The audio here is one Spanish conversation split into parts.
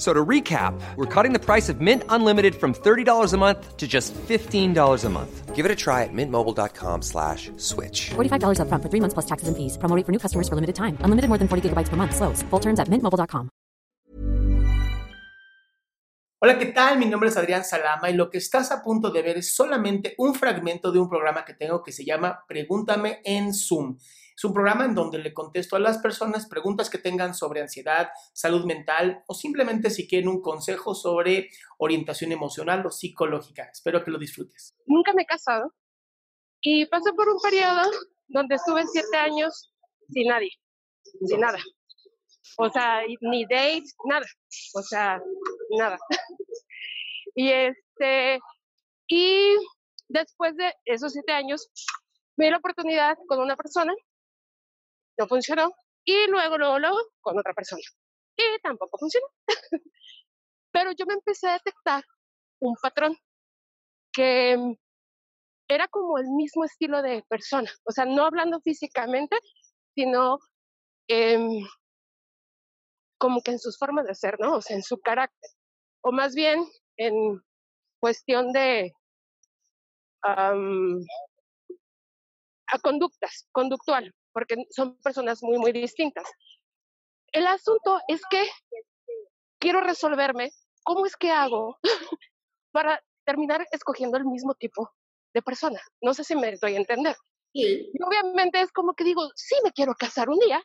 F- So to recap, we're cutting the price of Mint Unlimited from $30 a month to just $15 a month. Give it a try at mintmobile.com slash switch. $45 upfront for three months plus taxes and fees. Promo rate for new customers for limited time. Unlimited more than 40 gigabytes per month. Slows. Full terms at mintmobile.com. Hola, ¿qué tal? Mi nombre es Adrián Salama y lo que estás a punto de ver es solamente un fragmento de un programa que tengo que se llama Pregúntame en Zoom. Es un programa en donde le contesto a las personas preguntas que tengan sobre ansiedad, salud mental o simplemente si quieren un consejo sobre orientación emocional o psicológica. Espero que lo disfrutes. nunca me he casado y pasé por un periodo donde estuve siete años sin nadie, sin nada. O sea, ni dates, nada. O sea, nada. y este, y después de esos siete años, me di la oportunidad con una persona, no funcionó, y luego, luego, luego, con otra persona. Y tampoco funcionó. Pero yo me empecé a detectar un patrón que mm, era como el mismo estilo de persona, o sea, no hablando físicamente, sino em, como que en sus formas de ser, ¿no? O sea, en su carácter, o más bien en cuestión de am, a conductas, conductual, porque son personas muy, muy distintas. El asunto es que quiero resolverme cómo es que hago para terminar escogiendo el mismo tipo de persona. No sé si me doy a entender. Sí. Y obviamente es como que digo, sí me quiero casar un día,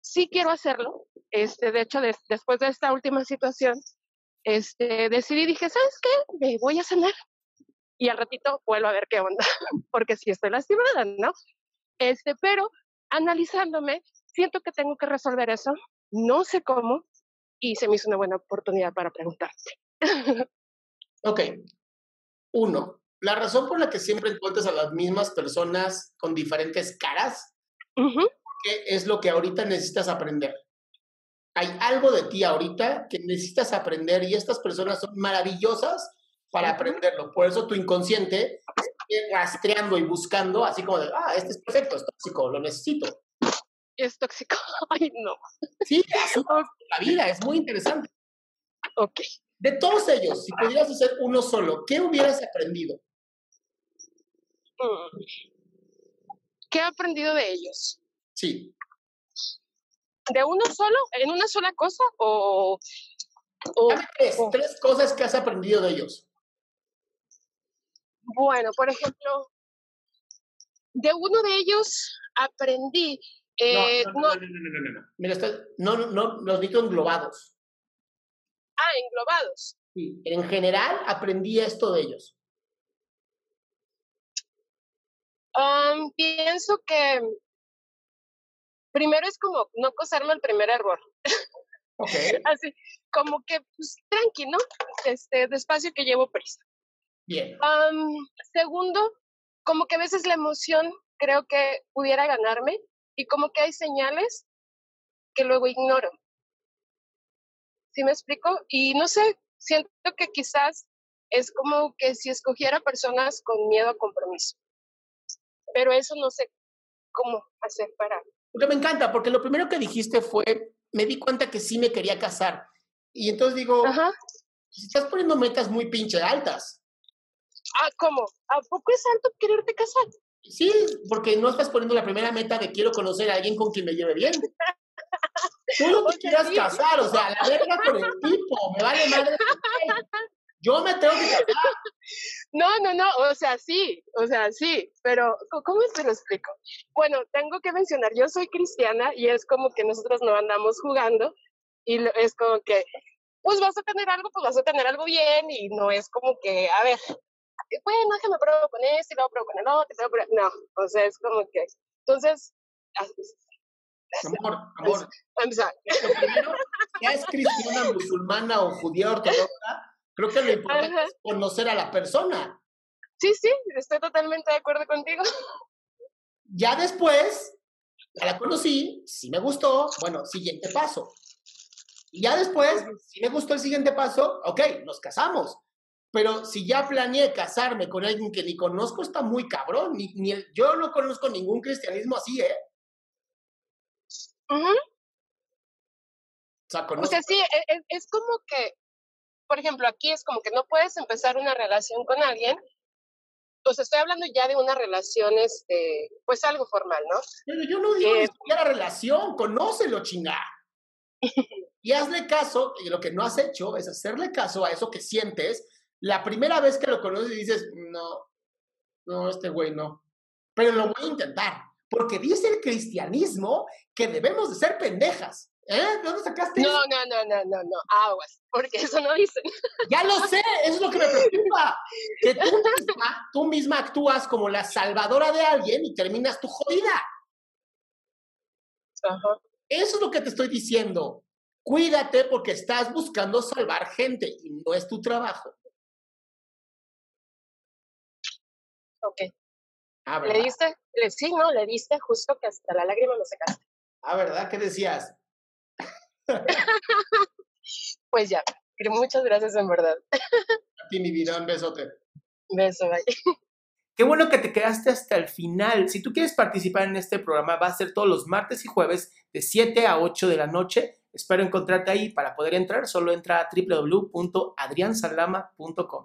sí quiero hacerlo. Este, de hecho, des- después de esta última situación, este, decidí, dije, ¿sabes qué? Me voy a cenar. Y al ratito vuelvo a ver qué onda, porque sí estoy lastimada, ¿no? Este, pero analizándome, siento que tengo que resolver eso, no sé cómo, y se me hizo una buena oportunidad para preguntarte. Ok. Uno, la razón por la que siempre encuentras a las mismas personas con diferentes caras Ujú, ¿qué es lo que ahorita necesitas aprender? Hay algo de ti ahorita que necesitas aprender y estas personas son maravillosas para aprenderlo. Por eso tu inconsciente rastreando y buscando, así como de, ah, este es perfecto, es tóxico, lo necesito. Es tóxico. Ay, no. Sí, es la vida es muy interesante. Ok. De todos ellos, si pudieras hacer uno solo, ¿qué hubieras aprendido? Mm. ¿Qué he aprendido de ellos? Sí, ¿De uno solo? ¿En una sola cosa? ¿O, tres, o- tres cosas que has aprendido de ellos. Bueno, por ejemplo, de uno de ellos aprendí. eh, no, no, no- no, no. Mira, estoy- no, no, los necesito englobados. ah, englobados. Sí, en general aprendí esto de ellos. Am, pienso que primero es como no causarme el primer error. Ok. Así, como que, pues, tranqui, ¿no? Este, despacio que llevo prisa. Bien. Am, segundo, como que a veces la emoción creo que pudiera ganarme y como que hay señales que luego ignoro. ¿Sí me explico? Y no sé, siento que quizás es como que si escogiera personas con miedo a compromiso. Pero eso no sé cómo hacer para... Porque me encanta, porque lo primero que dijiste fue, me di cuenta que sí me quería casar. Y entonces digo, Ajá. si estás poniendo metas muy pinche altas. Ah, ¿cómo? ¿A poco es alto quererte casar? Sí, porque no estás poniendo la primera meta de quiero conocer a alguien con quien me lleve bien. Tú no te quieras sí. casar, o sea, la verga con el tipo, me vale madre. Yo me tengo que casar. No, no, no, o sea, sí, o sea, sí, pero ¿cómo te lo explico? Bueno, tengo que mencionar, yo soy cristiana y es como que nosotros no andamos jugando y es como que, pues vas a tener algo, pues vas a tener algo bien y no es como que, a ver, bueno, déjame probar con este y luego pruebo con el otro, luego pruebo- no, o sea, es como que, entonces, Amor, amor, empezar. lo primero, ya es cristiana, musulmana o judía ortodoxa, creo que lo importante Ajá. es conocer a la persona. Sí, sí, estoy totalmente de acuerdo contigo. Ya después, ya la conocí, sí me gustó, bueno, siguiente paso. Y ya después, si me gustó el siguiente paso, ok, nos casamos. Pero si ya planeé casarme con alguien que ni conozco, está muy cabrón. Ni, ni el- yo no conozco ningún cristianismo así, ¿eh? Ujú. O sea, O sea, sí, e- e- es, como que, por ejemplo, aquí es como que no puedes empezar una relación con alguien. O sea, estoy hablando ya de una relación, este, pues algo formal, ¿no? Pero yo no digo ni Eh, siquiera relación, conócelo, chinga. Y hazle caso, y lo que no has hecho es hacerle caso a eso que sientes la primera vez que lo conoces dices, no, no, este güey no. Pero lo voy a intentar, porque dice el cristianismo que debemos de ser pendejas. ¿Eh? ¿De dónde sacaste No, eso? no, no, no, no, no, aguas, porque eso no dicen. Ya lo sé, eso es lo que me preocupa. Que tú misma, tú misma actúas como la salvadora de alguien y terminas tu jodida. Ajá. Eso es lo que te estoy diciendo. Cuídate porque estás buscando salvar gente y no es tu trabajo. Ok. Ah, ¿Le diste? Le, sí, no, le diste justo que hasta la lágrima no secaste. Ah, ¿verdad? ¿Qué decías? Pues ya, pero muchas gracias en verdad. A ti, mi vida, un besote. Beso, bye. Qué bueno que te quedaste hasta el final. Si tú quieres participar en este programa, va a ser todos los martes y jueves de 7 a 8 de la noche. Espero encontrarte ahí. Para poder entrar, solo entra a www.adriansalama.com.